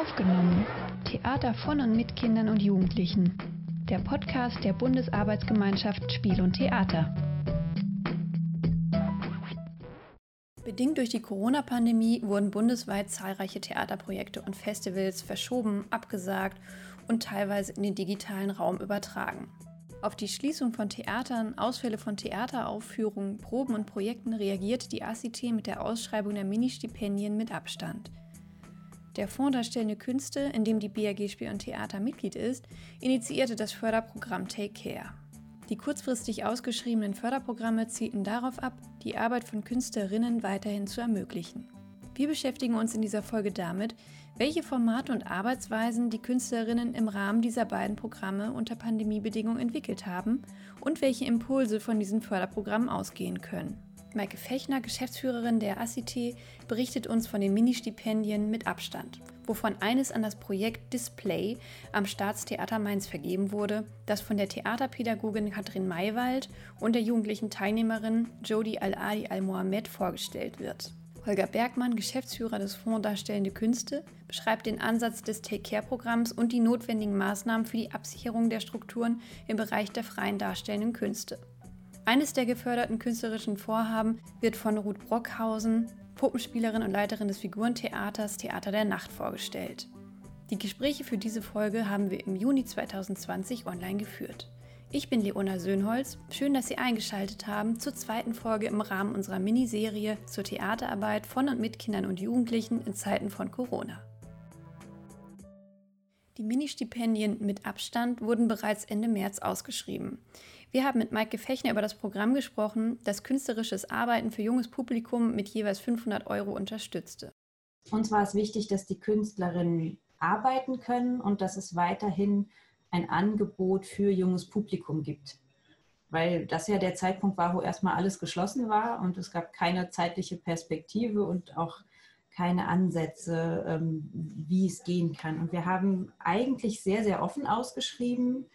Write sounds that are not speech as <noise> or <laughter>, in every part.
Aufgenommen. Theater von und mit Kindern und Jugendlichen. Der Podcast der Bundesarbeitsgemeinschaft Spiel und Theater. Bedingt durch die Corona-Pandemie wurden bundesweit zahlreiche Theaterprojekte und Festivals verschoben, abgesagt und teilweise in den digitalen Raum übertragen. Auf die Schließung von Theatern, Ausfälle von Theateraufführungen, Proben und Projekten reagiert die ACT mit der Ausschreibung der Ministipendien mit Abstand. Der Fonds Darstellende Künste, in dem die BAG Spiel und Theater Mitglied ist, initiierte das Förderprogramm Take Care. Die kurzfristig ausgeschriebenen Förderprogramme zielten darauf ab, die Arbeit von Künstlerinnen weiterhin zu ermöglichen. Wir beschäftigen uns in dieser Folge damit, welche Formate und Arbeitsweisen die Künstlerinnen im Rahmen dieser beiden Programme unter Pandemiebedingungen entwickelt haben und welche Impulse von diesen Förderprogrammen ausgehen können. Maike Fechner, Geschäftsführerin der ACT, berichtet uns von den Ministipendien mit Abstand, wovon eines an das Projekt Display am Staatstheater Mainz vergeben wurde, das von der Theaterpädagogin Katrin Maywald und der jugendlichen Teilnehmerin Jodi Al-Adi Al-Mohamed vorgestellt wird. Holger Bergmann, Geschäftsführer des Fonds Darstellende Künste, beschreibt den Ansatz des Take-Care-Programms und die notwendigen Maßnahmen für die Absicherung der Strukturen im Bereich der freien darstellenden Künste. Eines der geförderten künstlerischen Vorhaben wird von Ruth Brockhausen, Puppenspielerin und Leiterin des Figurentheaters Theater der Nacht vorgestellt. Die Gespräche für diese Folge haben wir im Juni 2020 online geführt. Ich bin Leona Söhnholz. Schön, dass Sie eingeschaltet haben zur zweiten Folge im Rahmen unserer Miniserie zur Theaterarbeit von und mit Kindern und Jugendlichen in Zeiten von Corona. Die Ministipendien mit Abstand wurden bereits Ende März ausgeschrieben. Wir haben mit Maike Fechner über das Programm gesprochen, das künstlerisches Arbeiten für junges Publikum mit jeweils 500 Euro unterstützte. Uns war es wichtig, dass die Künstlerinnen arbeiten können und dass es weiterhin ein Angebot für junges Publikum gibt. Weil das ja der Zeitpunkt war, wo erstmal alles geschlossen war und es gab keine zeitliche Perspektive und auch keine Ansätze, ähm, wie es gehen kann. Und wir haben eigentlich sehr, sehr offen ausgeschrieben,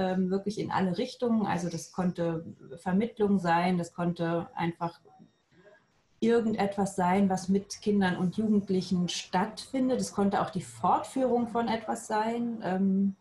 ähm, wirklich in alle Richtungen. Also das konnte Vermittlung sein, das konnte einfach irgendetwas sein, was mit Kindern und Jugendlichen stattfindet. Es konnte auch die Fortführung von etwas sein. Ähm,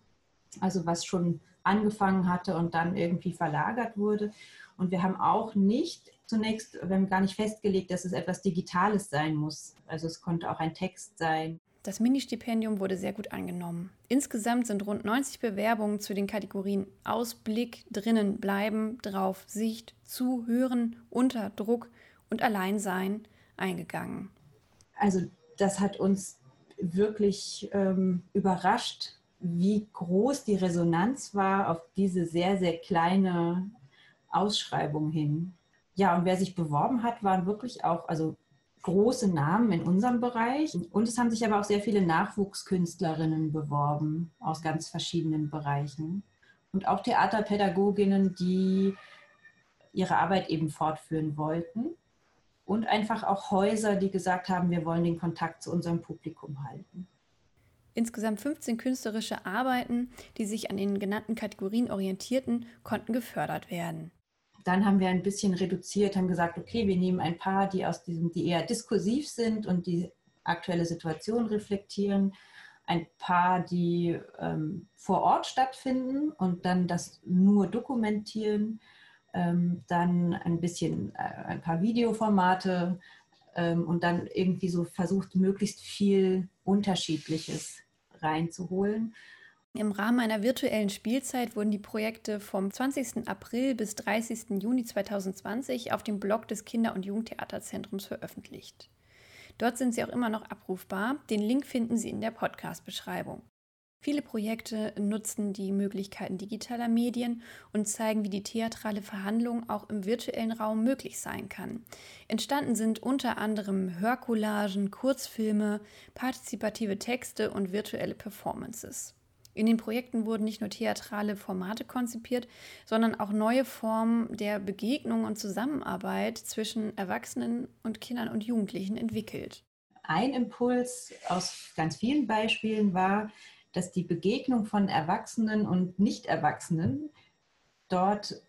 also was schon angefangen hatte und dann irgendwie verlagert wurde. Und wir haben auch nicht zunächst, wir haben gar nicht festgelegt, dass es etwas Digitales sein muss. Also es konnte auch ein Text sein. Das Ministipendium wurde sehr gut angenommen. Insgesamt sind rund 90 Bewerbungen zu den Kategorien Ausblick, drinnen bleiben, drauf, Sicht, zuhören, unter Druck und Alleinsein eingegangen. Also das hat uns wirklich ähm, überrascht, wie groß die Resonanz war auf diese sehr, sehr kleine Ausschreibung hin. Ja, und wer sich beworben hat, waren wirklich auch also große Namen in unserem Bereich. Und es haben sich aber auch sehr viele Nachwuchskünstlerinnen beworben aus ganz verschiedenen Bereichen. Und auch Theaterpädagoginnen, die ihre Arbeit eben fortführen wollten. Und einfach auch Häuser, die gesagt haben, wir wollen den Kontakt zu unserem Publikum halten. Insgesamt 15 künstlerische Arbeiten, die sich an den genannten Kategorien orientierten, konnten gefördert werden. Dann haben wir ein bisschen reduziert, haben gesagt, okay, wir nehmen ein paar, die aus diesem, die eher diskursiv sind und die aktuelle Situation reflektieren, ein paar, die ähm, vor Ort stattfinden und dann das nur dokumentieren, ähm, dann ein bisschen äh, ein paar Videoformate ähm, und dann irgendwie so versucht, möglichst viel Unterschiedliches reinzuholen. Im Rahmen einer virtuellen Spielzeit wurden die Projekte vom 20. April bis 30. Juni 2020 auf dem Blog des Kinder- und Jugendtheaterzentrums veröffentlicht. Dort sind sie auch immer noch abrufbar. Den Link finden Sie in der Podcast-Beschreibung. Viele Projekte nutzen die Möglichkeiten digitaler Medien und zeigen, wie die theatrale Verhandlung auch im virtuellen Raum möglich sein kann. Entstanden sind unter anderem Hörcollagen, Kurzfilme, partizipative Texte und virtuelle Performances. In den Projekten wurden nicht nur theatrale Formate konzipiert, sondern auch neue Formen der Begegnung und Zusammenarbeit zwischen Erwachsenen und Kindern und Jugendlichen entwickelt. Ein Impuls aus ganz vielen Beispielen war, dass die Begegnung von Erwachsenen und Nicht-Erwachsenen dort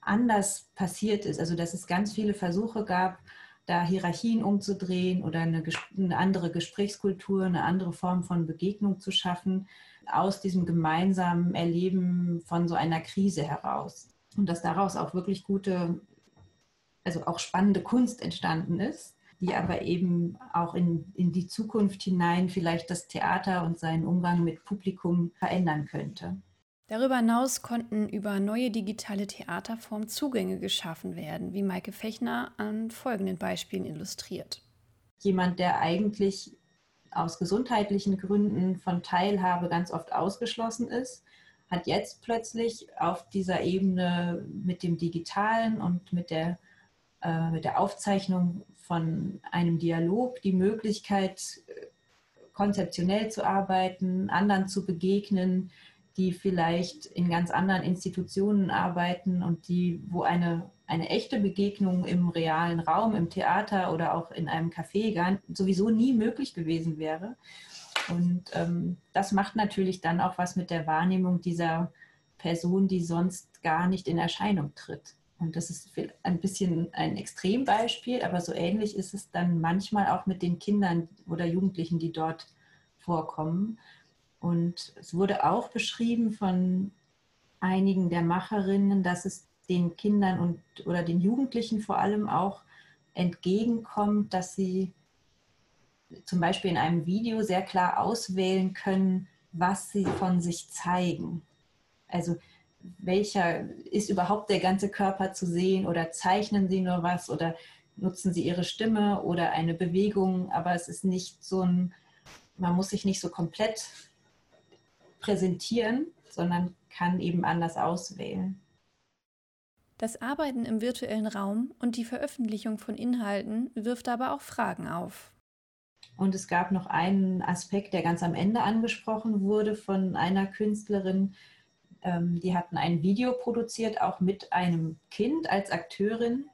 anders passiert ist. Also dass es ganz viele Versuche gab, da Hierarchien umzudrehen oder eine, eine, andere Gesprächskultur, eine andere Form von Begegnung zu schaffen, aus diesem gemeinsamen Erleben von so einer Krise heraus. Und dass daraus auch wirklich gute, also auch spannende Kunst entstanden ist, die aber eben auch in, in die Zukunft hinein vielleicht das Theater und seinen Umgang mit Publikum verändern könnte. Darüber hinaus konnten über neue digitale Theaterformen Zugänge geschaffen werden, wie Maike Fechner an folgenden Beispielen illustriert. Jemand, der eigentlich aus gesundheitlichen Gründen von Teilhabe ganz oft ausgeschlossen ist, hat jetzt plötzlich auf dieser Ebene mit dem Digitalen und mit der, äh, mit der Aufzeichnung von einem Dialog die Möglichkeit, konzeptionell zu arbeiten, anderen zu begegnen, die vielleicht in ganz anderen Institutionen arbeiten und die, wo eine, eine echte Begegnung im realen Raum, im Theater oder auch in einem Café gar, sowieso nie möglich gewesen wäre. Und ähm, das macht natürlich dann auch was mit der Wahrnehmung dieser Person, die sonst gar nicht in Erscheinung tritt. Und das ist ein bisschen ein Extrembeispiel, aber so ähnlich ist es dann manchmal auch mit den Kindern oder Jugendlichen, die dort vorkommen. Und es wurde auch beschrieben von einigen der Macherinnen, dass es den Kindern und oder den Jugendlichen vor allem auch entgegenkommt, dass sie zum Beispiel in einem Video sehr klar auswählen können, was sie von sich zeigen. Also welcher ist überhaupt der ganze Körper zu sehen oder zeichnen sie nur was oder nutzen sie ihre Stimme oder eine Bewegung, aber es ist nicht so ein, man muss sich nicht so komplett präsentieren, sondern kann eben anders auswählen. Das Arbeiten im virtuellen Raum und die Veröffentlichung von Inhalten wirft aber auch Fragen auf. Und es gab noch einen Aspekt, der ganz am Ende angesprochen wurde von einer Künstlerin. Ähm, die hatten ein Video produziert, auch mit einem Kind als Akteurin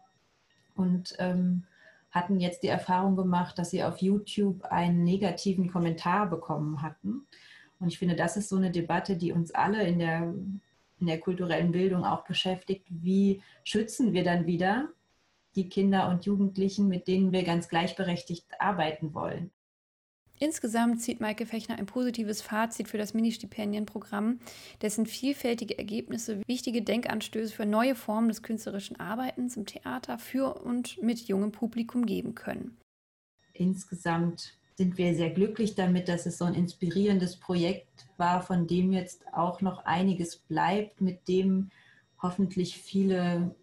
und ähm, hatten jetzt die Erfahrung gemacht, dass sie auf YouTube einen negativen Kommentar bekommen hatten. Und ich finde, das ist so eine Debatte, die uns alle in der, in der kulturellen Bildung auch beschäftigt. Wie schützen wir dann wieder die Kinder und Jugendlichen, mit denen wir ganz gleichberechtigt arbeiten wollen? Insgesamt zieht Maike Fechner ein positives Fazit für das Ministipendienprogramm, dessen vielfältige Ergebnisse wichtige Denkanstöße für neue Formen des künstlerischen Arbeitens im Theater für und mit jungem Publikum geben können. Insgesamt sind wir sehr glücklich damit, dass es so ein inspirierendes Projekt war, von dem jetzt auch noch einiges bleibt, mit dem hoffentlich viele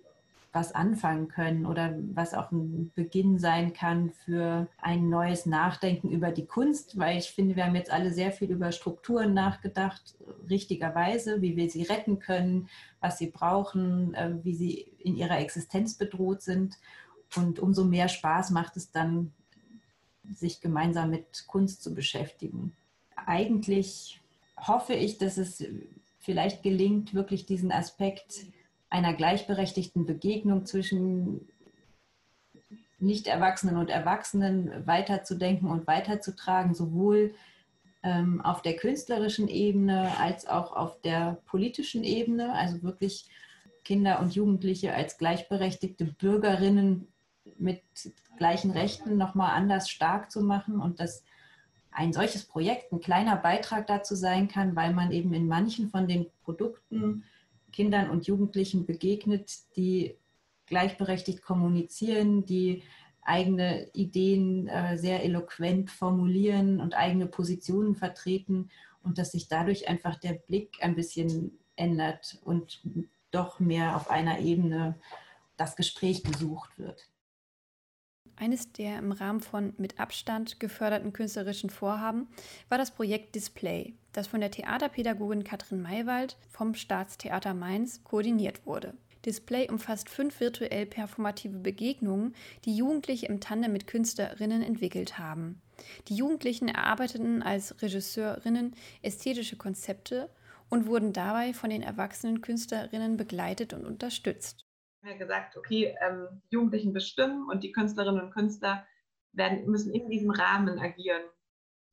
was anfangen können oder was auch ein Beginn sein kann für ein neues Nachdenken über die Kunst, weil ich finde, wir haben jetzt alle sehr viel über Strukturen nachgedacht, richtigerweise, wie wir sie retten können, was sie brauchen, äh, wie sie in ihrer Existenz bedroht sind. Und umso mehr Spaß macht es dann, sich gemeinsam mit Kunst zu beschäftigen. Eigentlich hoffe ich, dass es vielleicht gelingt, wirklich diesen Aspekt einer gleichberechtigten Begegnung zwischen Nicht-Erwachsenen und Erwachsenen weiterzudenken und weiterzutragen, sowohl ähm, auf der künstlerischen Ebene als auch auf der politischen Ebene, also wirklich Kinder und Jugendliche als gleichberechtigte Bürgerinnen mit gleichen Rechten nochmal anders stark zu machen und dass ein solches Projekt ein kleiner Beitrag dazu sein kann, weil man eben in manchen von den Produkten Kindern und Jugendlichen begegnet, die gleichberechtigt kommunizieren, die eigene Ideen äh, sehr eloquent formulieren und eigene Positionen vertreten und dass sich dadurch einfach der Blick ein bisschen ändert und doch mehr auf einer Ebene das Gespräch gesucht wird. Eines der im Rahmen von mit Abstand geförderten künstlerischen Vorhaben war das Projekt Display, das von der Theaterpädagogin Katrin Maywald vom Staatstheater Mainz koordiniert wurde. Display umfasst fünf virtuell performative Begegnungen, die Jugendliche im Tandem mit Künstlerinnen entwickelt haben. Die Jugendlichen erarbeiteten als Regisseurinnen ästhetische Konzepte und wurden dabei von den erwachsenen Künstlerinnen begleitet und unterstützt haben wir gesagt, okay, ähm, Jugendlichen bestimmen und die Künstlerinnen und Künstler werden, müssen in diesem Rahmen agieren.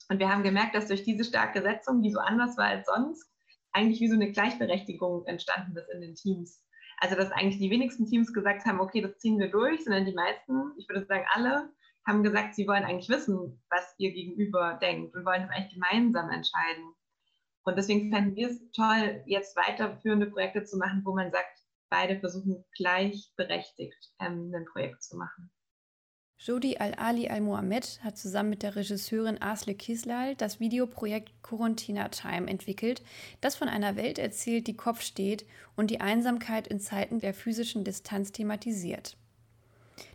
Und wir haben gemerkt, dass durch diese starke Setzung, die so anders war als sonst, eigentlich wie so eine Gleichberechtigung entstanden ist in den Teams. Also dass eigentlich die wenigsten Teams gesagt haben, okay, das ziehen wir durch, sondern die meisten, ich würde sagen alle, haben gesagt, sie wollen eigentlich wissen, was ihr Gegenüber denkt und wollen das eigentlich gemeinsam entscheiden. Und deswegen fänden wir es toll, jetzt weiterführende Projekte zu machen, wo man sagt, beide versuchen gleichberechtigt ähm, ein Projekt zu machen. Jodi Al-Ali Al-Mohamed hat zusammen mit der Regisseurin Asle Kislal das Videoprojekt Quarantina Time entwickelt, das von einer Welt erzählt, die Kopf steht und die Einsamkeit in Zeiten der physischen Distanz thematisiert.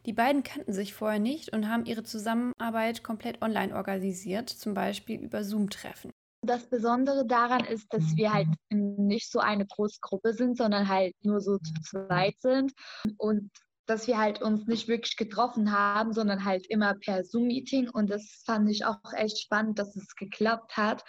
Die beiden kannten sich vorher nicht und haben ihre Zusammenarbeit komplett online organisiert, zum Beispiel über Zoom-Treffen. Das Besondere daran ist, dass wir halt nicht so eine große Gruppe sind, sondern halt nur so zu zweit sind und dass wir halt uns nicht wirklich getroffen haben, sondern halt immer per Zoom-Meeting. Und das fand ich auch echt spannend, dass es geklappt hat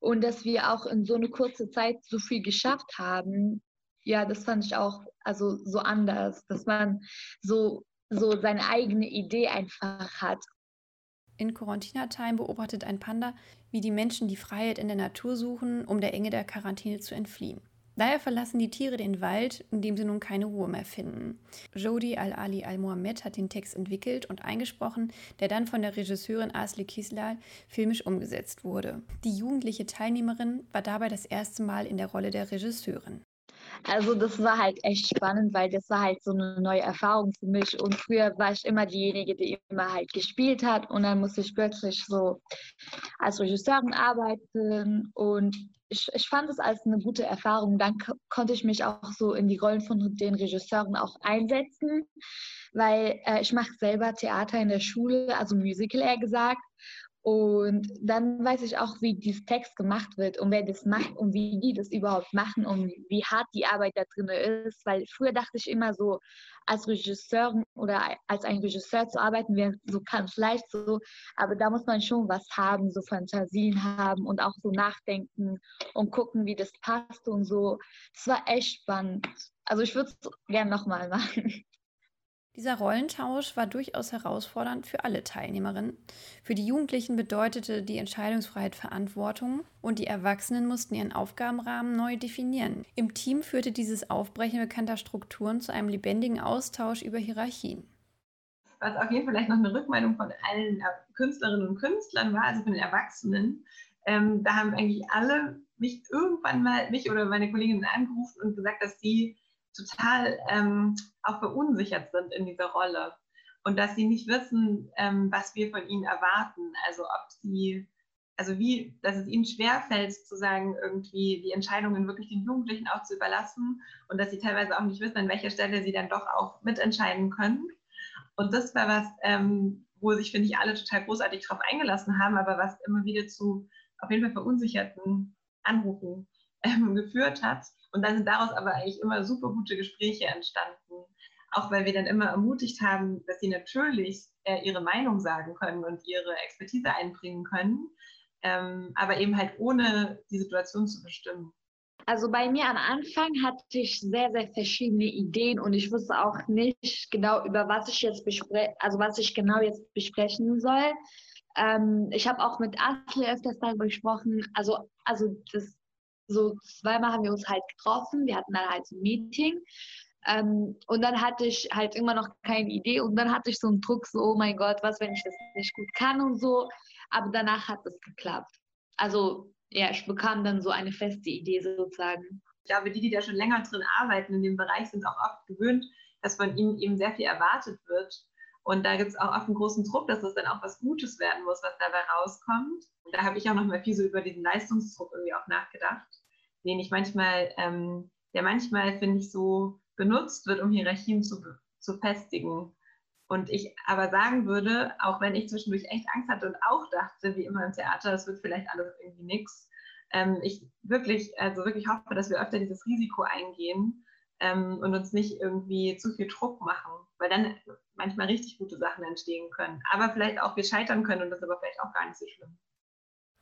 und dass wir auch in so eine kurze Zeit so viel geschafft haben. Ja, das fand ich auch also so anders, dass man so, so seine eigene Idee einfach hat. In Quarantina Time beobachtet ein Panda, wie die Menschen die Freiheit in der Natur suchen, um der Enge der Quarantäne zu entfliehen. Daher verlassen die Tiere den Wald, in dem sie nun keine Ruhe mehr finden. Jodi Al-Ali Al-Mohamed hat den Text entwickelt und eingesprochen, der dann von der Regisseurin Asli Kislal filmisch umgesetzt wurde. Die jugendliche Teilnehmerin war dabei das erste Mal in der Rolle der Regisseurin. Also das war halt echt spannend, weil das war halt so eine neue Erfahrung für mich. Und früher war ich immer diejenige, die immer halt gespielt hat und dann musste ich plötzlich so als Regisseurin arbeiten und ich, ich fand es als eine gute Erfahrung. Dann konnte ich mich auch so in die Rollen von den Regisseuren auch einsetzen, weil äh, ich mache selber Theater in der Schule, also Musical eher gesagt. Und dann weiß ich auch, wie dieses Text gemacht wird und wer das macht und wie die das überhaupt machen und wie hart die Arbeit da drin ist. Weil früher dachte ich immer so, als Regisseur oder als ein Regisseur zu arbeiten wäre so ganz leicht so. Aber da muss man schon was haben, so Fantasien haben und auch so nachdenken und gucken, wie das passt und so. Das war echt spannend. Also ich würde es gerne nochmal machen. Dieser Rollentausch war durchaus herausfordernd für alle Teilnehmerinnen. Für die Jugendlichen bedeutete die Entscheidungsfreiheit Verantwortung und die Erwachsenen mussten ihren Aufgabenrahmen neu definieren. Im Team führte dieses Aufbrechen bekannter Strukturen zu einem lebendigen Austausch über Hierarchien. Was auf jeden Fall vielleicht noch eine Rückmeldung von allen Künstlerinnen und Künstlern war, also von den Erwachsenen. Ähm, da haben eigentlich alle mich irgendwann mal, mich oder meine Kolleginnen angerufen und gesagt, dass sie total ähm, auch verunsichert sind in dieser Rolle und dass sie nicht wissen, ähm, was wir von ihnen erwarten. Also ob sie, also wie, dass es ihnen schwerfällt, sozusagen irgendwie die Entscheidungen wirklich den Jugendlichen auch zu überlassen und dass sie teilweise auch nicht wissen, an welcher Stelle sie dann doch auch mitentscheiden können. Und das war was, ähm, wo sich, finde ich, alle total großartig drauf eingelassen haben, aber was immer wieder zu auf jeden Fall verunsicherten Anrufen ähm, geführt hat. Und dann sind daraus aber eigentlich immer super gute Gespräche entstanden. Auch weil wir dann immer ermutigt haben, dass sie natürlich äh, ihre Meinung sagen können und ihre Expertise einbringen können, ähm, aber eben halt ohne die Situation zu bestimmen. Also bei mir am Anfang hatte ich sehr, sehr verschiedene Ideen und ich wusste auch nicht genau, über was ich jetzt bespreche, also was ich genau jetzt besprechen soll. Ähm, ich habe auch mit Asle öfters darüber gesprochen. Also, also das so zweimal haben wir uns halt getroffen. Wir hatten dann halt ein Meeting. Ähm, und dann hatte ich halt immer noch keine Idee und dann hatte ich so einen Druck, so, oh mein Gott, was, wenn ich das nicht gut kann und so. Aber danach hat es geklappt. Also, ja, ich bekam dann so eine feste Idee sozusagen. Ich glaube, die, die da schon länger drin arbeiten in dem Bereich, sind auch oft gewöhnt, dass von ihnen eben sehr viel erwartet wird. Und da gibt es auch oft einen großen Druck, dass es dann auch was Gutes werden muss, was dabei rauskommt. Und da habe ich auch noch mal viel so über diesen Leistungsdruck irgendwie auch nachgedacht, den ich manchmal, ähm, der manchmal, finde ich, so benutzt wird, um Hierarchien zu, zu festigen. Und ich aber sagen würde, auch wenn ich zwischendurch echt Angst hatte und auch dachte, wie immer im Theater, das wird vielleicht alles irgendwie nichts, ähm, ich wirklich, also wirklich hoffe, dass wir öfter dieses Risiko eingehen ähm, und uns nicht irgendwie zu viel Druck machen, weil dann manchmal richtig gute Sachen entstehen können. Aber vielleicht auch wir scheitern können und das ist aber vielleicht auch gar nicht so schlimm.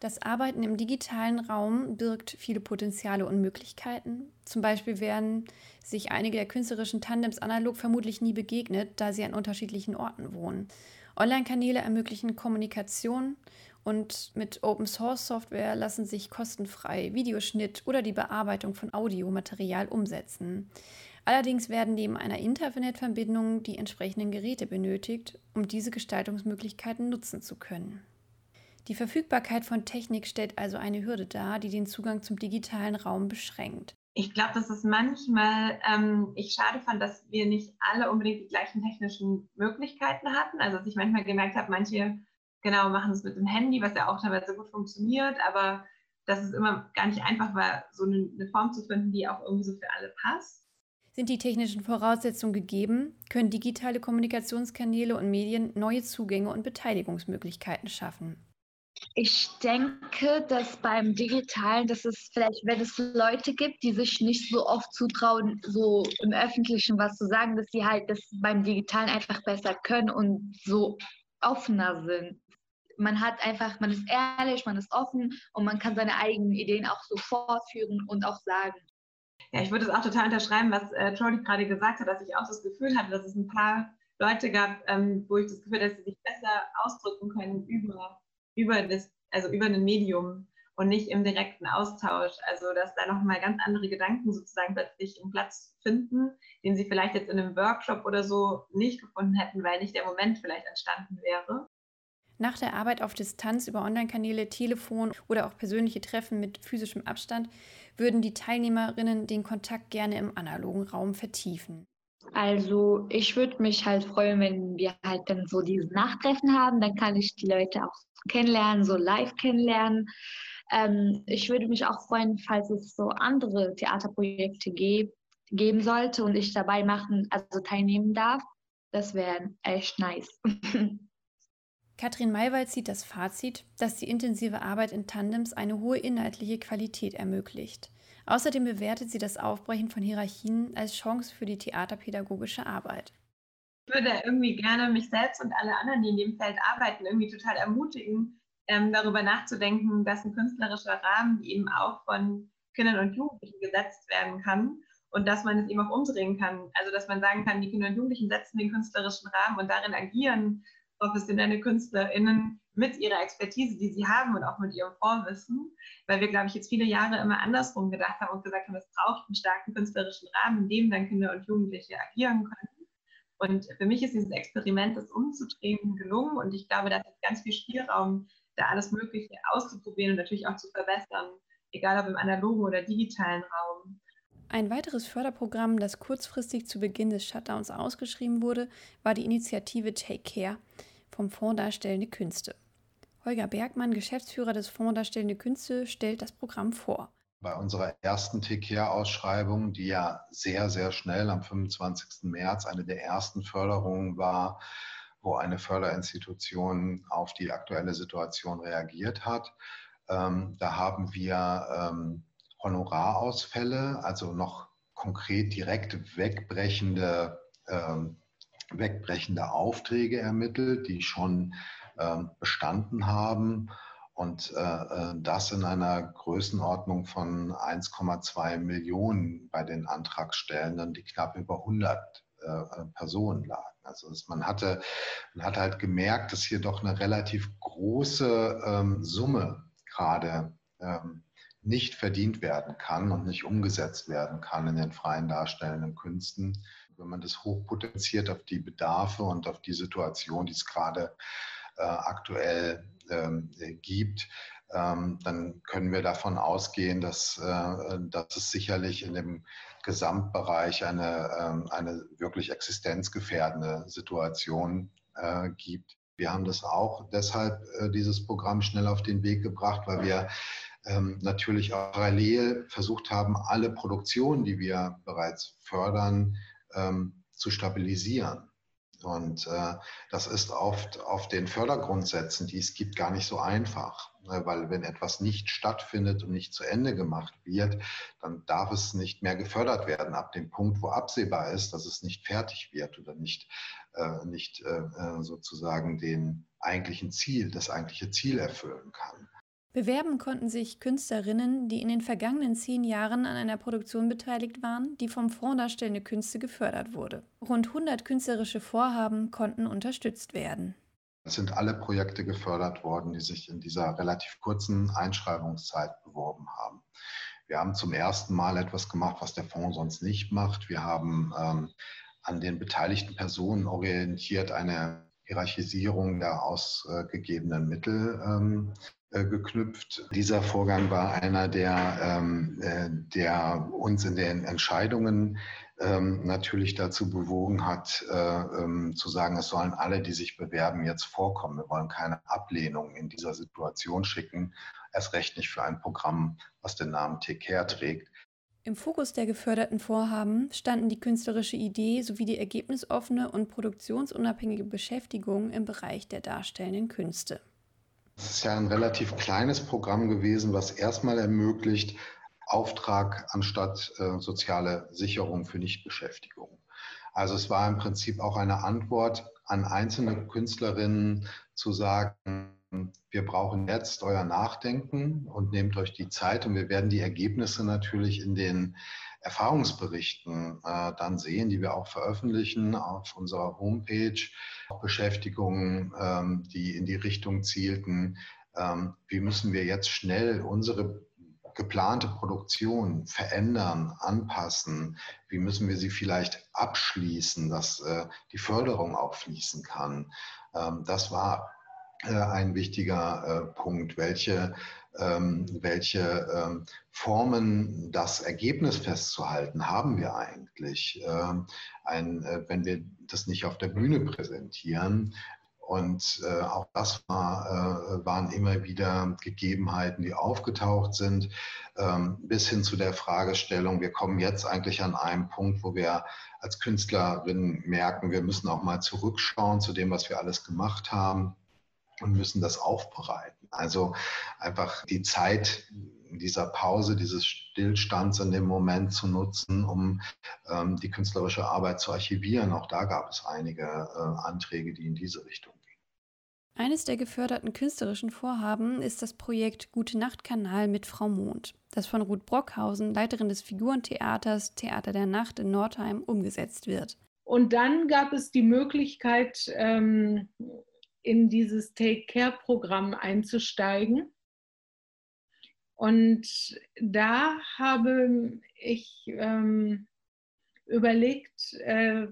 Das Arbeiten im digitalen Raum birgt viele Potenziale und Möglichkeiten. Zum Beispiel werden sich einige der künstlerischen Tandems analog vermutlich nie begegnet, da sie an unterschiedlichen Orten wohnen. Online-Kanäle ermöglichen Kommunikation und mit Open Source Software lassen sich kostenfrei Videoschnitt oder die Bearbeitung von Audiomaterial umsetzen. Allerdings werden neben einer Internetverbindung die entsprechenden Geräte benötigt, um diese Gestaltungsmöglichkeiten nutzen zu können. Die Verfügbarkeit von Technik stellt also eine Hürde dar, die den Zugang zum digitalen Raum beschränkt. Ich glaube, dass es manchmal ähm, ich schade fand, dass wir nicht alle unbedingt die gleichen technischen Möglichkeiten hatten. Also dass ich manchmal gemerkt habe, manche genau machen es mit dem Handy, was ja auch teilweise gut funktioniert, aber dass es immer gar nicht einfach war, so eine, eine Form zu finden, die auch irgendwie so für alle passt. Sind die technischen Voraussetzungen gegeben, können digitale Kommunikationskanäle und Medien neue Zugänge und Beteiligungsmöglichkeiten schaffen. Ich denke, dass beim Digitalen, dass es vielleicht, wenn es Leute gibt, die sich nicht so oft zutrauen, so im Öffentlichen was zu sagen, dass sie halt das beim Digitalen einfach besser können und so offener sind. Man hat einfach, man ist ehrlich, man ist offen und man kann seine eigenen Ideen auch so fortführen und auch sagen. Ja, ich würde es auch total unterschreiben, was äh, Trolli gerade gesagt hat, dass ich auch das Gefühl hatte, dass es ein paar Leute gab, ähm, wo ich das Gefühl hatte, dass sie sich besser ausdrücken können über, über das, also über ein Medium und nicht im direkten Austausch. Also dass da nochmal ganz andere Gedanken sozusagen plötzlich einen Platz finden, den sie vielleicht jetzt in einem Workshop oder so nicht gefunden hätten, weil nicht der Moment vielleicht entstanden wäre. Nach der Arbeit auf Distanz über Online-Kanäle, Telefon oder auch persönliche Treffen mit physischem Abstand würden die Teilnehmerinnen den Kontakt gerne im analogen Raum vertiefen. Also ich würde mich halt freuen, wenn wir halt dann so dieses Nachtreffen haben, dann kann ich die Leute auch kennenlernen, so live kennenlernen. Ähm, ich würde mich auch freuen, falls es so andere Theaterprojekte ge geben sollte und ich dabei machen, also teilnehmen darf. Das wäre echt nice. <laughs> Katrin Maywald zieht das Fazit, dass die intensive Arbeit in Tandems eine hohe inhaltliche Qualität ermöglicht. Außerdem bewertet sie das Aufbrechen von Hierarchien als Chance für die theaterpädagogische Arbeit. Ich würde irgendwie gerne mich selbst und alle anderen, die in dem Feld arbeiten, irgendwie total ermutigen, ähm, darüber nachzudenken, dass ein künstlerischer Rahmen eben auch von Kindern und Jugendlichen gesetzt werden kann und dass man es eben auch umdrehen kann. Also dass man sagen kann, die Kinder und Jugendlichen setzen den künstlerischen Rahmen und darin agieren professionelle KünstlerInnen mit ihrer Expertise, die sie haben und auch mit ihrem Vorwissen, weil wir, glaube ich, jetzt viele Jahre immer andersrum gedacht haben und gesagt haben, es braucht einen starken künstlerischen Rahmen, in dem dann Kinder und Jugendliche agieren können. Und für mich ist dieses Experiment, das umzudrehen, gelungen und ich glaube, da ist ganz viel Spielraum, da alles Mögliche auszuprobieren und natürlich auch zu verbessern, egal ob im analogen oder digitalen Raum. Ein weiteres Förderprogramm, das kurzfristig zu Beginn des Shutdowns ausgeschrieben wurde, war die Initiative Take Care vom Fonds Darstellende Künste. Holger Bergmann, Geschäftsführer des Fonds Darstellende Künste, stellt das Programm vor. Bei unserer ersten Take Care-Ausschreibung, die ja sehr, sehr schnell am 25. März eine der ersten Förderungen war, wo eine Förderinstitution auf die aktuelle Situation reagiert hat, ähm, da haben wir ähm, Honorarausfälle, also noch konkret direkt wegbrechende, ähm, wegbrechende Aufträge ermittelt, die schon ähm, bestanden haben. Und äh, äh das in einer Größenordnung von 1,2 Millionen bei den Antragstellenden, die knapp über 100 äh, Personen lagen. Also man hatte, man hat halt gemerkt, dass hier doch eine relativ große ähm, Summe gerade ähm, nicht verdient werden kann und nicht umgesetzt werden kann in den freien darstellenden Künsten. Wenn man das hochpotenziert auf die Bedarfe und auf die Situation, die es gerade äh, aktuell ähm, gibt, ähm, dann können wir davon ausgehen, dass, äh, dass es sicherlich in dem Gesamtbereich eine, ähm, eine wirklich existenzgefährdende Situation äh, gibt. Wir haben das auch deshalb, äh, dieses Programm schnell auf den Weg gebracht, weil wir ähm, natürlich auch parallel versucht haben, alle Produktionen, die wir bereits fördern, ähm, zu stabilisieren. Und äh, das ist oft auf den Fördergrundsätzen, die es gibt, gar nicht so einfach. Ne? Weil wenn etwas nicht stattfindet und nicht zu Ende gemacht wird, dann darf es nicht mehr gefördert werden ab dem Punkt, wo absehbar ist, dass es nicht fertig wird oder nicht, äh, nicht äh, äh sozusagen den eigentlichen Ziel, das eigentliche Ziel erfüllen kann. Bewerben konnten sich Künstlerinnen, die in den vergangenen zehn Jahren an einer Produktion beteiligt waren, die vom Fonds Darstellende Künste gefördert wurde. Rund 100 künstlerische Vorhaben konnten unterstützt werden. Es sind alle Projekte gefördert worden, die sich in dieser relativ kurzen Einschreibungszeit beworben haben. Wir haben zum ersten Mal etwas gemacht, was der Fonds sonst nicht macht. Wir haben ähm, an den beteiligten Personen orientiert eine Hierarchisierung der ausgegebenen Mittel ähm, äh, geknüpft. Dieser Vorgang war einer, der, ähm, äh, der uns in den Entscheidungen ähm, natürlich dazu bewogen hat, äh, ähm, zu sagen, es sollen alle, die sich bewerben, jetzt vorkommen. Wir wollen keine Ablehnung in dieser Situation schicken, erst recht nicht für ein Programm, was den Namen Take Care trägt. Im Fokus der geförderten Vorhaben standen die künstlerische Idee sowie die ergebnisoffene und produktionsunabhängige Beschäftigung im Bereich der darstellenden Künste. Es ist ja ein relativ kleines Programm gewesen, was erstmal ermöglicht, Auftrag anstatt äh, soziale Sicherung für Nichtbeschäftigung. Also es war im Prinzip auch eine Antwort an einzelne Künstlerinnen zu sagen, wir brauchen jetzt euer Nachdenken und nehmt euch die Zeit und wir werden die Ergebnisse natürlich in den Erfahrungsberichten äh, dann sehen, die wir auch veröffentlichen auf unserer Homepage. Auch Beschäftigungen, ähm, die in die Richtung zielten, ähm, wie müssen wir jetzt schnell unsere geplante Produktion verändern, anpassen? Wie müssen wir sie vielleicht abschließen, dass äh, die Förderung auch fließen kann? Ähm, das war ein wichtiger äh, Punkt. Welche, ähm, welche ähm, Formen, das Ergebnis festzuhalten, haben wir eigentlich? Ähm, äh, wenn wir das nicht auf der Bühne präsentieren, und äh, auch das war, äh, waren immer wieder Gegebenheiten, die aufgetaucht sind, bis hin zu der Fragestellung, wir kommen jetzt eigentlich an einem Punkt, wo wir als Künstlerin merken, wir müssen auch mal zurückschauen zu dem, was wir alles gemacht haben und müssen das aufbereiten. Also einfach die Zeit dieser Pause, dieses Stillstands in dem Moment zu nutzen, um ähm, die künstlerische Arbeit zu archivieren. Auch da gab es einige äh, Anträge, die in diese Richtung gingen. Eines der geförderten künstlerischen Vorhaben ist das Projekt Gute Nacht Kanal mit Frau Mond, das von Ruth Brockhausen, Leiterin des Figurentheaters Theater der Nacht in Nordheim, umgesetzt wird. Und dann gab es die Möglichkeit, ähm, in dieses Take-Care-Programm einzusteigen. Und da habe ich ähm, überlegt, äh,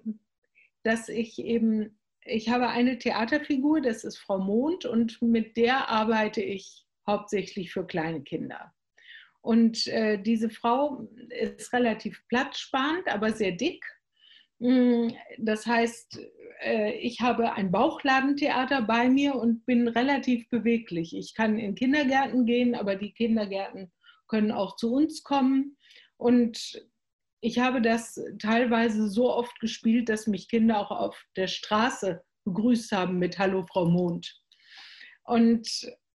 dass ich eben, ich habe eine Theaterfigur, das ist Frau Mond, und mit der arbeite ich hauptsächlich für kleine Kinder. Und äh, diese Frau ist relativ platzsparend, aber sehr dick. Mm, das heißt, äh, ich habe ein Bauchladentheater bei mir und bin relativ beweglich. Ich kann in Kindergärten gehen, aber die Kindergärten können auch zu uns kommen. Und ich habe das teilweise so oft gespielt, dass mich Kinder auch auf der Straße begrüßt haben mit Hallo Frau Mond. Und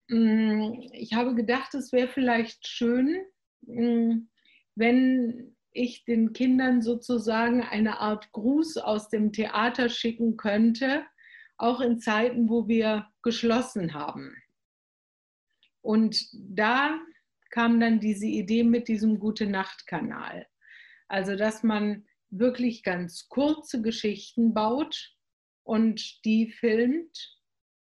mm, ich habe gedacht, es wäre vielleicht schön, mm, wenn ich den Kindern sozusagen eine Art Gruß aus dem Theater schicken könnte, auch in Zeiten, wo wir geschlossen haben. Und da kam dann diese Idee mit diesem Gute-Nacht-Kanal. Also, dass man wirklich ganz kurze Geschichten baut und die filmt.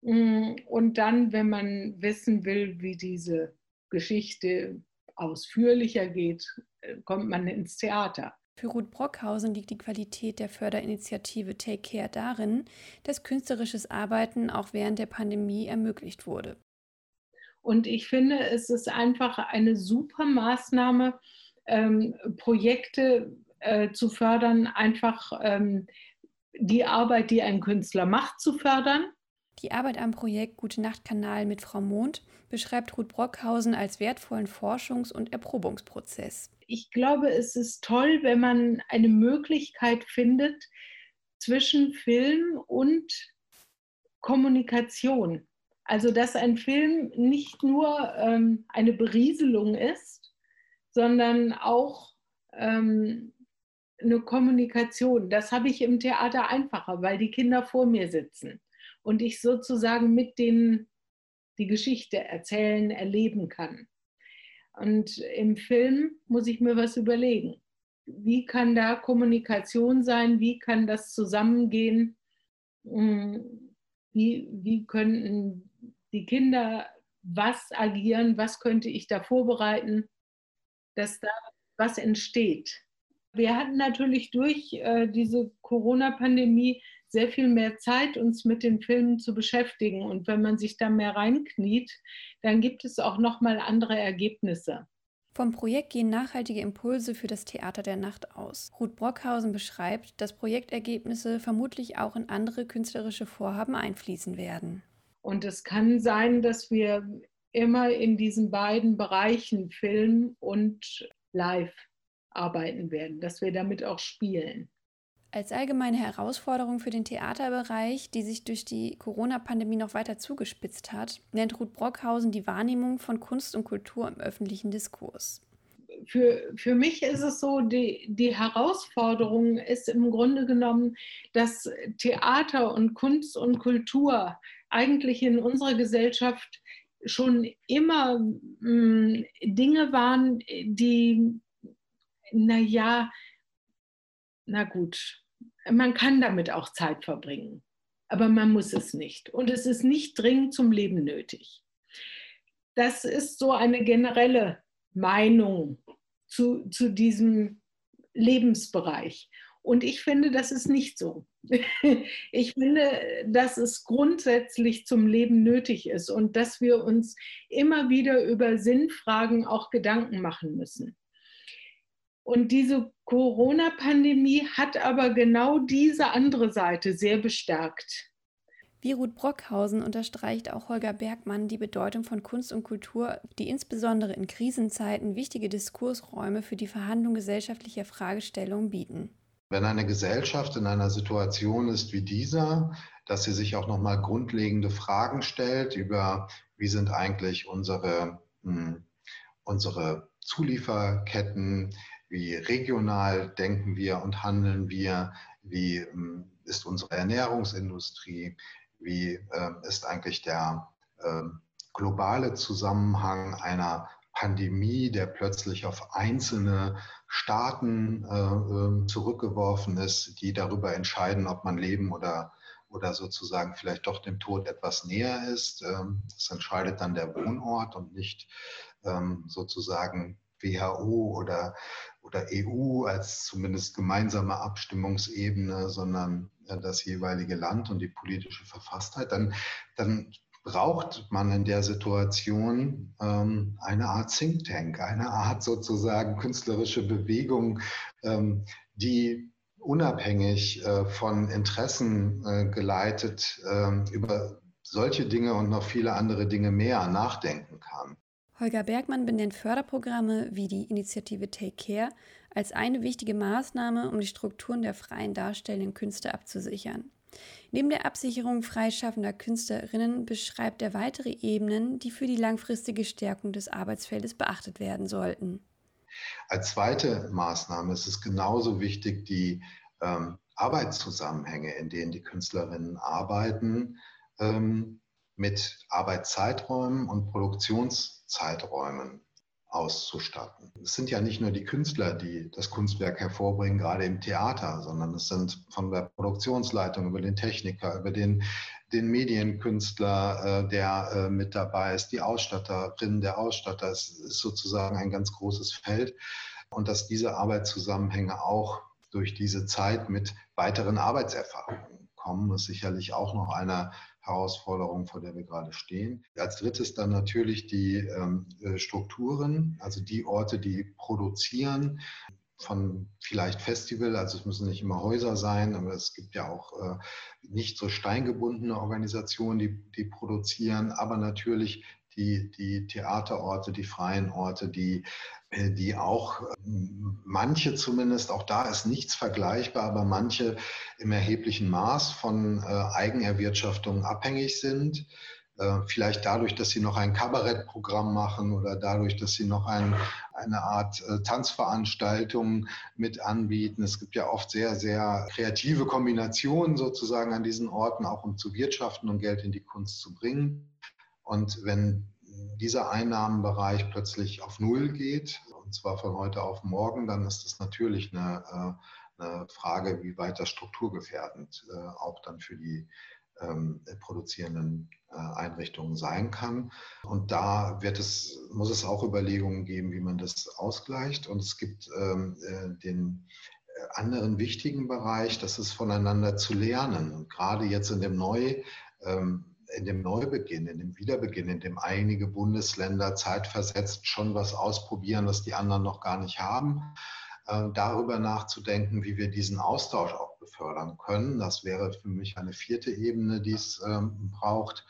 Und dann, wenn man wissen will, wie diese Geschichte ausführlicher geht, äh, kommt man ins Theater. Für Ruth Brockhausen liegt die Qualität der Förderinitiative Take Care darin, dass künstlerisches Arbeiten auch während der Pandemie ermöglicht wurde. Und ich finde, es ist einfach eine super Maßnahme, ähm, Projekte äh, zu fördern, einfach ähm, die Arbeit, die ein Künstler macht, zu fördern die Arbeit am Projekt Gute Nacht Kanal mit Frau Mond beschreibt Ruth Brockhausen als wertvollen Forschungs- und Erprobungsprozess. Ich glaube, es ist toll, wenn man eine Möglichkeit findet zwischen Film und Kommunikation. Also, dass ein Film nicht nur ähm, eine Berieselung ist, sondern auch ähm, eine Kommunikation. Das habe ich im Theater einfacher, weil die Kinder vor mir sitzen und ich sozusagen mit denen die Geschichte erzählen, erleben kann. Und im Film muss ich mir was überlegen. Wie kann da Kommunikation sein? Wie kann das zusammengehen? Hm, wie, wie könnten die Kinder was agieren? Was könnte ich da vorbereiten? dass da was entsteht. Wir hatten natürlich durch äh, diese Corona-Pandemie sehr viel mehr Zeit, uns mit den Filmen zu beschäftigen. Und wenn man sich da mehr reinkniet, dann gibt es auch nochmal andere Ergebnisse. Vom Projekt gehen nachhaltige Impulse für das Theater der Nacht aus. Ruth Brockhausen beschreibt, dass Projektergebnisse vermutlich auch in andere künstlerische Vorhaben einfließen werden. Und es kann sein, dass wir immer in diesen beiden Bereichen Film und Live arbeiten werden, dass wir damit auch spielen. Als allgemeine Herausforderung für den Theaterbereich, die sich durch die Corona-Pandemie noch weiter zugespitzt hat, nennt Ruth Brockhausen die Wahrnehmung von Kunst und Kultur im öffentlichen Diskurs. Für, für mich ist es so, die, die Herausforderung ist im Grunde genommen, dass Theater und Kunst und Kultur eigentlich in unserer Gesellschaft schon immer mh, hm, Dinge waren, die, naja, na gut, man kann damit auch Zeit verbringen, aber man muss es nicht. Und es ist nicht dringend zum Leben nötig. Das ist so eine generelle Meinung zu, zu diesem Lebensbereich. Und ich finde, das ist nicht so. <laughs> Ich finde, dass es grundsätzlich zum Leben nötig ist und dass wir uns immer wieder über Sinnfragen auch Gedanken machen müssen. Und diese Corona-Pandemie hat aber genau diese andere Seite sehr bestärkt. Wie Ruth Brockhausen unterstreicht auch Holger Bergmann die Bedeutung von Kunst und Kultur, die insbesondere in Krisenzeiten wichtige Diskursräume für die Verhandlung gesellschaftlicher Fragestellungen bieten. Wenn eine Gesellschaft in einer Situation ist wie dieser, dass sie sich auch nochmal grundlegende Fragen stellt über, wie sind eigentlich unsere, mh, hm, unsere Zulieferketten, wie regional denken wir und handeln wir, wie ähm, ist unsere Ernährungsindustrie, wie ähm, ist eigentlich der ähm, globale Zusammenhang einer Pandemie, der plötzlich auf einzelne Staaten äh, zurückgeworfen ist, die darüber entscheiden, ob man leben oder, oder sozusagen vielleicht doch dem Tod etwas näher ist. das entscheidet dann der Wohnort und nicht sozusagen WHO oder, oder EU als zumindest gemeinsame Abstimmungsebene, sondern das jeweilige Land und die politische Verfasstheit, dann, dann braucht man in der Situation ähm, eine Art Think Tank, eine Art sozusagen künstlerische Bewegung, ähm, die unabhängig äh, von Interessen äh, geleitet äh, über solche Dinge und noch viele andere Dinge mehr nachdenken kann. Holger Bergmann benennt Förderprogramme wie die Initiative Take Care als eine wichtige Maßnahme, um die Strukturen der freien darstellenden Künste abzusichern. Neben der Absicherung freischaffender Künstlerinnen beschreibt er weitere Ebenen, die für die langfristige Stärkung des Arbeitsfeldes beachtet werden sollten. Als zweite Maßnahme ist es genauso wichtig, die ähm, Arbeitszusammenhänge, in denen die Künstlerinnen arbeiten, ähm, mit Arbeitszeiträumen und Produktionszeiträumen auszustatten. Es sind ja nicht nur die Künstler, die das Kunstwerk hervorbringen, gerade im Theater, sondern es sind von der Produktionsleitung über den Techniker, über den, den Medienkünstler, äh, der äh, mit dabei ist, die Ausstatterin, der Ausstatter. Es ist sozusagen ein ganz großes Feld und dass diese Arbeitszusammenhänge auch durch diese Zeit mit weiteren Arbeitserfahrungen kommen, ist sicherlich auch noch eine Herausforderung, vor der wir gerade stehen. Als drittes dann natürlich die ähm, äh, Strukturen, also die Orte, die produzieren von vielleicht Festival, also es müssen nicht immer Häuser sein, aber es gibt ja auch äh, nicht so steingebundene Organisationen, die, die produzieren, aber natürlich die, die Theaterorte, die freien Orte, die, äh, die auch, ähm, manche zumindest, auch da ist nichts vergleichbar, aber manche im erheblichen Maß von äh, Eigenerwirtschaftung abhängig sind. Äh, vielleicht dadurch, dass sie noch ein Kabarettprogramm machen oder dadurch, dass sie noch ein, eine Art Tanzveranstaltung mit anbieten. Es gibt ja oft sehr, sehr kreative Kombinationen sozusagen an diesen Orten, auch um zu wirtschaften und Geld in die Kunst zu bringen. Und wenn dieser Einnahmenbereich plötzlich auf Null geht, und zwar von heute auf morgen, dann ist das natürlich eine, äh, eine Frage, wie weit das strukturgefährdend äh, auch dann für die ähm, produzierenden Einrichtungen sein kann. Und da wird es, muss es auch Überlegungen geben, wie man das ausgleicht. Und es gibt ähm, den anderen wichtigen Bereich, das ist voneinander zu lernen. Und gerade jetzt in dem Neu, ähm, in dem Neubeginn, in dem Wiederbeginn, in dem einige Bundesländer zeitversetzt schon was ausprobieren, was die anderen noch gar nicht haben, äh, darüber nachzudenken, wie wir diesen Austausch auch befördern können. Das wäre für mich eine vierte Ebene, die es ähm, braucht.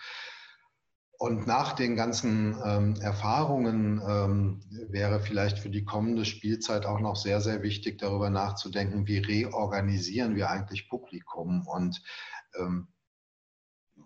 Und nach den ganzen ähm, Erfahrungen ähm, wäre vielleicht für die kommende Spielzeit auch noch sehr, sehr wichtig, darüber nachzudenken, wie reorganisieren wir eigentlich Publikum und, ähm,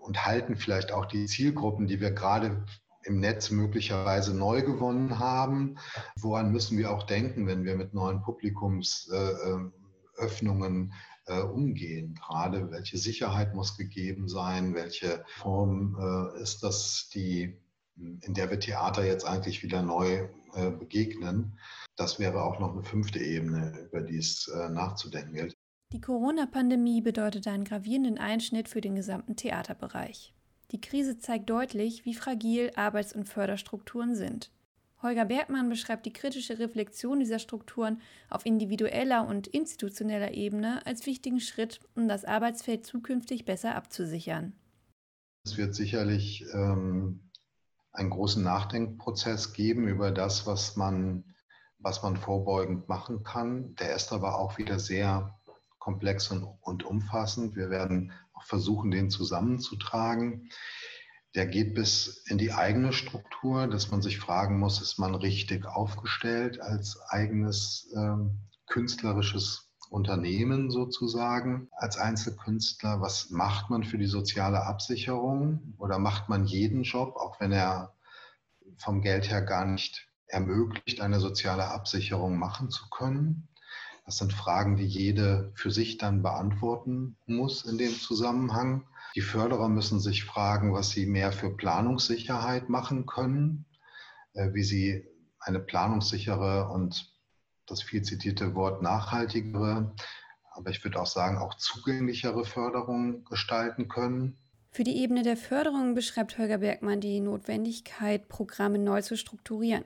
und halten vielleicht auch die Zielgruppen, die wir gerade im Netz möglicherweise neu gewonnen haben. Woran müssen wir auch denken, wenn wir mit neuen Publikumsöffnungen äh, äh, umgehen. Gerade welche Sicherheit muss gegeben sein, welche Form äh, ist das, die, in der wir Theater jetzt eigentlich wieder neu äh, begegnen. Das wäre auch noch eine fünfte Ebene, über die es äh, nachzudenken gilt. Die Corona-Pandemie bedeutet einen gravierenden Einschnitt für den gesamten Theaterbereich. Die Krise zeigt deutlich, wie fragil Arbeits- und Förderstrukturen sind. Holger Bergmann beschreibt die kritische Reflexion dieser Strukturen auf individueller und institutioneller Ebene als wichtigen Schritt, um das Arbeitsfeld zukünftig besser abzusichern. Es wird sicherlich ähm, einen großen Nachdenkprozess geben über das, was man, was man vorbeugend machen kann. Der ist aber auch wieder sehr komplex und, und umfassend. Wir werden auch versuchen, den zusammenzutragen der geht bis in die eigene Struktur, dass man sich fragen muss, ist man richtig aufgestellt als eigenes äh, künstlerisches Unternehmen sozusagen, als Einzelkünstler? Was macht man für die soziale Absicherung? Oder macht man jeden Job, auch wenn er vom Geld her gar nicht ermöglicht, eine soziale Absicherung machen zu können? Das sind Fragen, die jede für sich dann beantworten muss in dem Zusammenhang. Die Förderer müssen sich fragen, was sie mehr für Planungssicherheit machen können, äh, wie sie eine planungssichere und das viel zitierte Wort nachhaltigere, aber ich würde auch sagen auch zugänglichere Förderung gestalten können. Für die Ebene der Förderung beschreibt Holger Bergmann die Notwendigkeit, Programme neu zu strukturieren,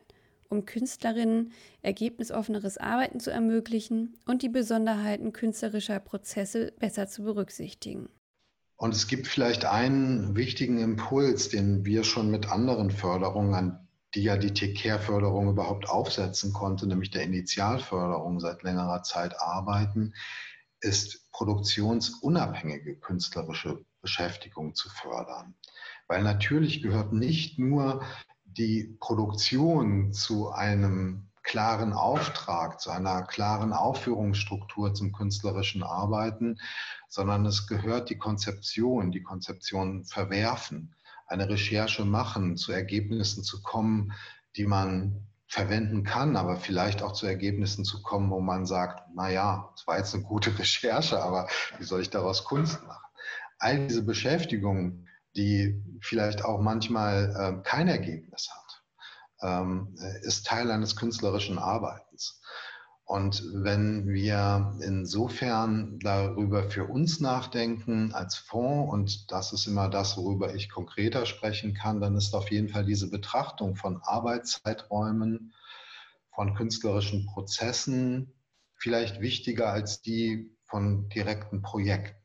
um Künstlerinnen ergebnisoffeneres Arbeiten zu ermöglichen und die Besonderheiten künstlerischer Prozesse besser zu berücksichtigen. Und es gibt vielleicht einen wichtigen Impuls, den wir schon mit anderen Förderungen, an die ja die TCARE-Förderung überhaupt aufsetzen konnte, nämlich der Initialförderung seit längerer Zeit arbeiten, ist produktionsunabhängige künstlerische Beschäftigung zu fördern. Weil natürlich gehört nicht nur die Produktion zu einem klaren Auftrag, zu einer klaren Aufführungsstruktur zum künstlerischen Arbeiten, sondern es gehört die Konzeption, die Konzeption verwerfen, eine Recherche machen, zu Ergebnissen zu kommen, die man verwenden kann, aber vielleicht auch zu Ergebnissen zu kommen, wo man sagt, na ja, es war jetzt eine gute <laughs> Recherche, aber wie soll ich daraus Kunst machen? All diese Beschäftigung, die vielleicht auch manchmal äh, kein Ergebnis hat ähm, ist Teil eines künstlerischen Arbeitens. Und wenn wir insofern darüber für uns nachdenken als Fonds, und das ist immer das, worüber ich konkreter sprechen kann, dann ist auf jeden Fall diese Betrachtung von Arbeitszeiträumen, von künstlerischen Prozessen vielleicht wichtiger als die von direkten Projekten.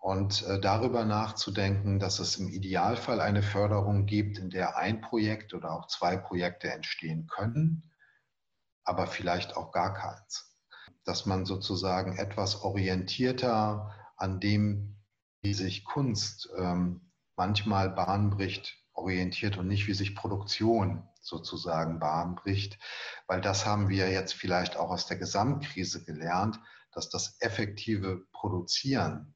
Und äh, darüber nachzudenken, dass es im Idealfall eine Förderung gibt, in der ein Projekt oder auch zwei Projekte entstehen können, aber vielleicht auch gar keins. Dass man sozusagen etwas orientierter an dem, wie sich Kunst ähm, manchmal Bahn bricht, orientiert und nicht wie sich Produktion sozusagen Bahn bricht, weil das haben wir jetzt vielleicht auch aus der Gesamtkrise gelernt, dass das effektive Produzieren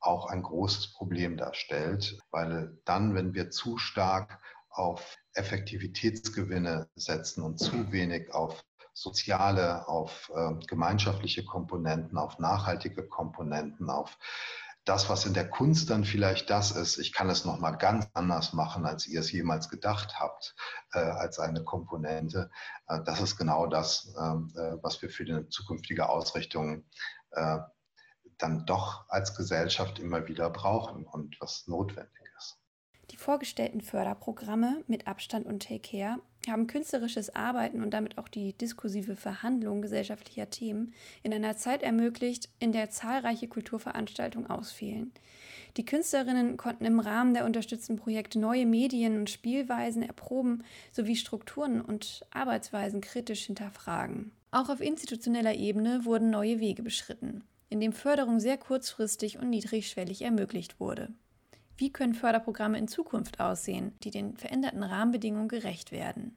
auch ein großes Problem darstellt, weil dann, wenn wir zu stark auf Effektivitätsgewinne setzen und zu wenig auf soziale, auf äh, gemeinschaftliche Komponenten, auf nachhaltige Komponenten, auf das, was in der Kunst dann vielleicht das ist, ich kann es nochmal ganz anders machen, als ihr es jemals gedacht habt, äh, als eine Komponente. Äh, das ist genau das, ähm, äh, was wir für die zukünftige Ausrichtung äh, dann doch als Gesellschaft immer wieder brauchen und was notwendig ist. Die vorgestellten Förderprogramme mit Abstand und Take Care haben künstlerisches Arbeiten und damit auch die diskursive Verhandlung gesellschaftlicher Themen in einer Zeit ermöglicht, in der zahlreiche Kulturveranstaltungen ausfielen. Die Künstlerinnen konnten im Rahmen der unterstützten Projekte neue Medien und Spielweisen erproben sowie Strukturen und Arbeitsweisen kritisch hinterfragen. Auch auf institutioneller Ebene wurden neue Wege beschritten, indem Förderung sehr kurzfristig und niedrigschwellig ermöglicht wurde. Wie können Förderprogramme in Zukunft aussehen, die den veränderten Rahmenbedingungen gerecht werden?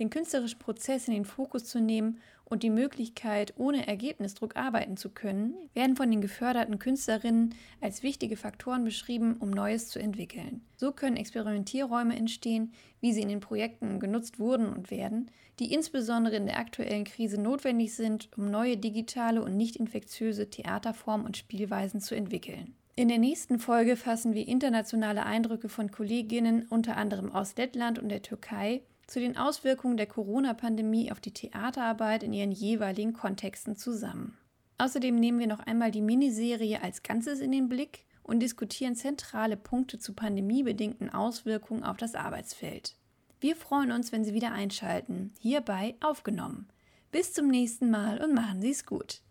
Den künstlerischen Prozess in den Fokus zu nehmen und die Möglichkeit, ohne Ergebnisdruck arbeiten zu können, werden von den geförderten Künstlerinnen als wichtige Faktoren beschrieben, um Neues zu entwickeln. So können Experimentierräume entstehen, wie sie in den Projekten genutzt wurden und werden, die insbesondere in der aktuellen Krise notwendig sind, um neue digitale und nicht infektiöse Theaterformen und Spielweisen zu entwickeln. In der nächsten Folge fassen wir internationale Eindrücke von Kolleginnen unter anderem aus Lettland und der Türkei zu den Auswirkungen der Corona-Pandemie auf die Theaterarbeit in ihren jeweiligen Kontexten zusammen. Außerdem nehmen wir noch einmal die Miniserie als Ganzes in den Blick und diskutieren zentrale Punkte zu pandemiebedingten Auswirkungen auf das Arbeitsfeld. Wir freuen uns, wenn Sie wieder einschalten, hierbei aufgenommen. Bis zum nächsten Mal und machen Sie es gut.